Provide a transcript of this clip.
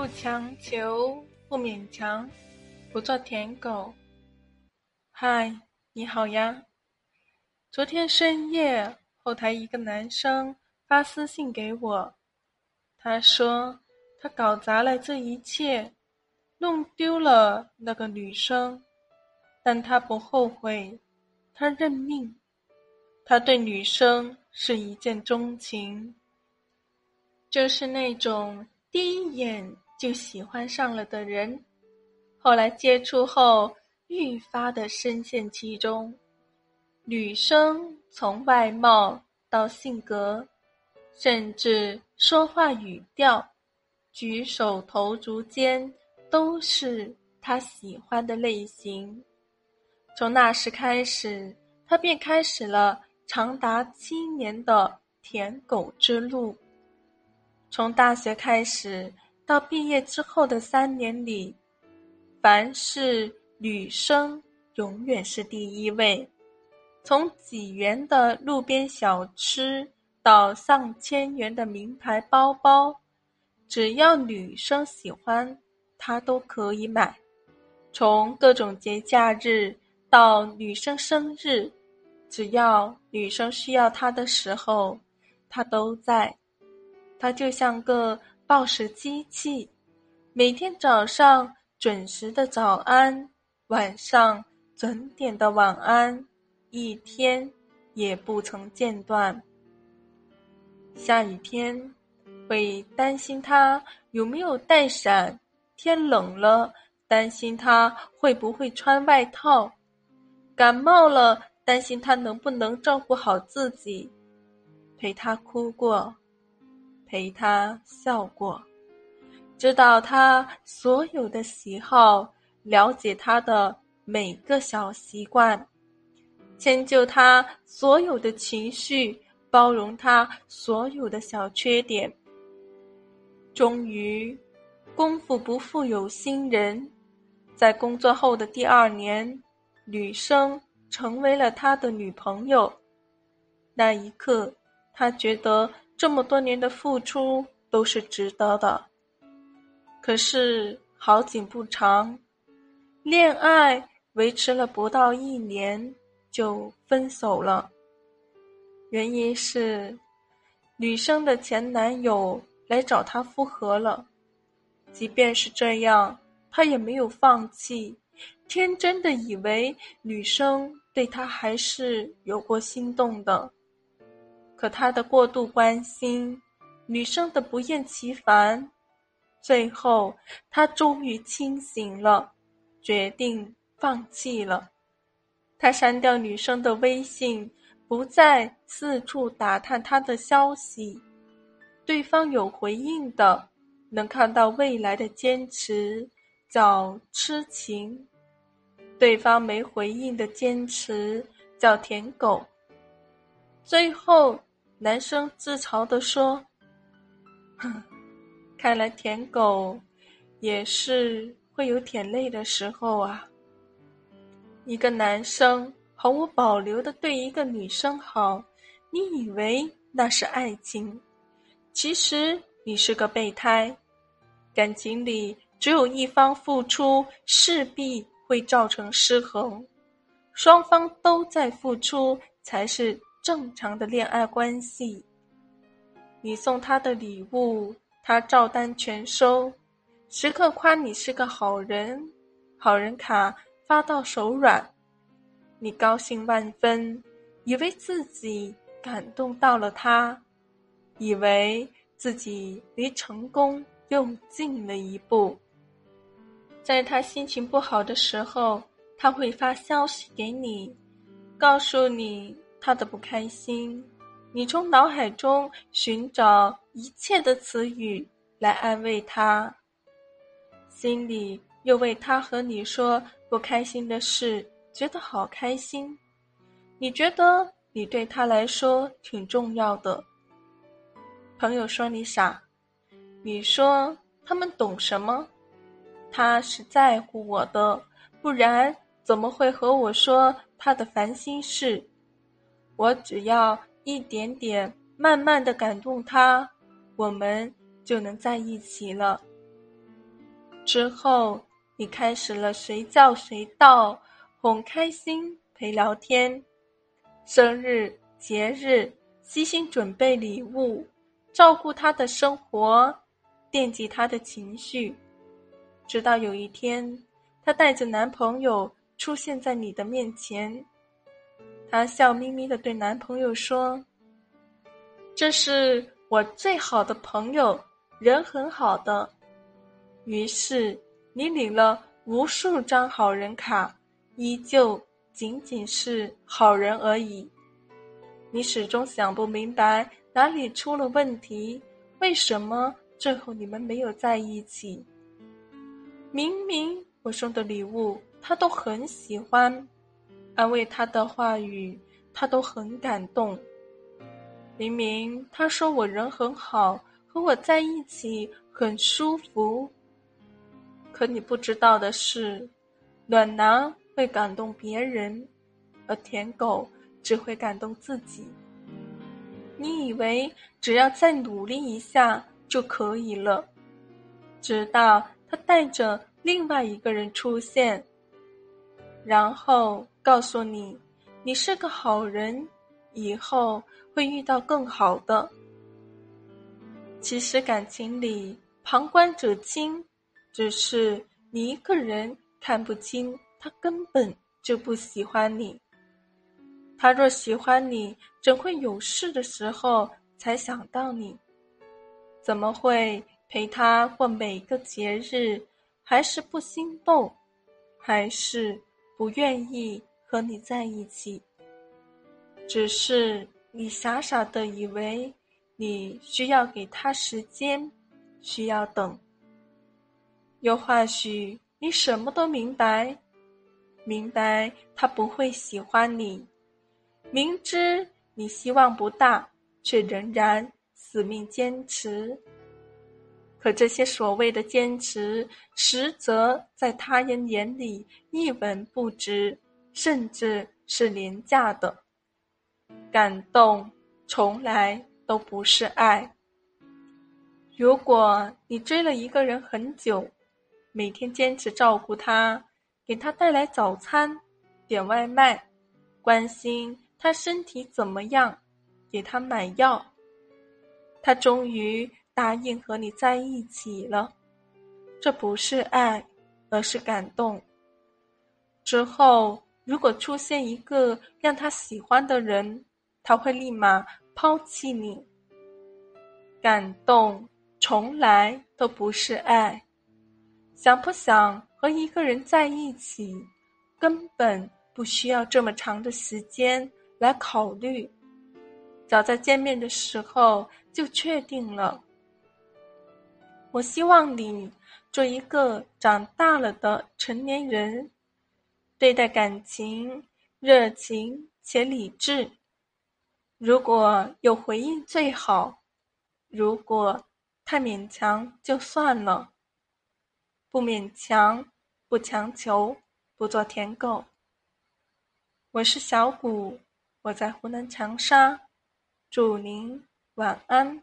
不强求，不勉强，不做舔狗。嗨，你好呀！昨天深夜，后台一个男生发私信给我，他说他搞砸了这一切，弄丢了那个女生，但他不后悔，他认命，他对女生是一见钟情，就是那种。第一眼就喜欢上了的人，后来接触后愈发的深陷其中。女生从外貌到性格，甚至说话语调、举手投足间，都是他喜欢的类型。从那时开始，他便开始了长达七年的舔狗之路。从大学开始到毕业之后的三年里，凡是女生永远是第一位。从几元的路边小吃到上千元的名牌包包，只要女生喜欢，他都可以买。从各种节假日到女生生日，只要女生需要他的时候，他都在。他就像个报时机器，每天早上准时的早安，晚上准点的晚安，一天也不曾间断。下雨天会担心他有没有带伞，天冷了担心他会不会穿外套，感冒了担心他能不能照顾好自己，陪他哭过。陪他笑过，知道他所有的喜好，了解他的每个小习惯，迁就他所有的情绪，包容他所有的小缺点。终于，功夫不负有心人，在工作后的第二年，女生成为了他的女朋友。那一刻，他觉得。这么多年的付出都是值得的，可是好景不长，恋爱维持了不到一年就分手了。原因是女生的前男友来找她复合了，即便是这样，她也没有放弃，天真的以为女生对他还是有过心动的。可他的过度关心，女生的不厌其烦，最后他终于清醒了，决定放弃了。他删掉女生的微信，不再四处打探她的消息。对方有回应的，能看到未来的坚持叫痴情；对方没回应的坚持叫舔狗。最后。男生自嘲地说：“哼，看来舔狗也是会有舔累的时候啊。一个男生毫无保留的对一个女生好，你以为那是爱情？其实你是个备胎。感情里只有一方付出，势必会造成失衡。双方都在付出，才是。”正常的恋爱关系，你送他的礼物，他照单全收，时刻夸你是个好人，好人卡发到手软，你高兴万分，以为自己感动到了他，以为自己离成功又近了一步。在他心情不好的时候，他会发消息给你，告诉你。他的不开心，你从脑海中寻找一切的词语来安慰他，心里又为他和你说不开心的事觉得好开心。你觉得你对他来说挺重要的。朋友说你傻，你说他们懂什么？他是在乎我的，不然怎么会和我说他的烦心事？我只要一点点慢慢的感动他，我们就能在一起了。之后，你开始了随叫随到，哄开心，陪聊天，生日、节日，悉心准备礼物，照顾他的生活，惦记他的情绪，直到有一天，她带着男朋友出现在你的面前，她笑眯眯的对男朋友说：“这是我最好的朋友，人很好的。”于是，你领了无数张好人卡，依旧仅仅是好人而已。你始终想不明白哪里出了问题，为什么最后你们没有在一起？明明我送的礼物他都很喜欢，安慰他的话语他都很感动。明明他说我人很好，和我在一起很舒服。可你不知道的是，暖男会感动别人，而舔狗只会感动自己。你以为只要再努力一下就可以了，直到他带着另外一个人出现，然后告诉你，你是个好人，以后会遇到更好的。其实感情里，旁观者清。只是你一个人看不清，他根本就不喜欢你。他若喜欢你，怎会有事的时候才想到你？怎么会陪他过每个节日？还是不心动？还是不愿意和你在一起？只是你傻傻的以为你需要给他时间，需要等。又或许你什么都明白，明白他不会喜欢你，明知你希望不大，却仍然死命坚持。可这些所谓的坚持，实则在他人眼里一文不值，甚至是廉价的。感动从来都不是爱。如果你追了一个人很久，每天坚持照顾他，给他带来早餐，点外卖，关心他身体怎么样，给他买药。他终于答应和你在一起了，这不是爱，而是感动。之后，如果出现一个让他喜欢的人，他会立马抛弃你。感动从来都不是爱。想不想和一个人在一起，根本不需要这么长的时间来考虑，早在见面的时候就确定了。我希望你做一个长大了的成年人，对待感情热情且理智。如果有回应最好，如果太勉强就算了。不勉强，不强求，不做舔狗。我是小谷，我在湖南长沙，祝您晚安。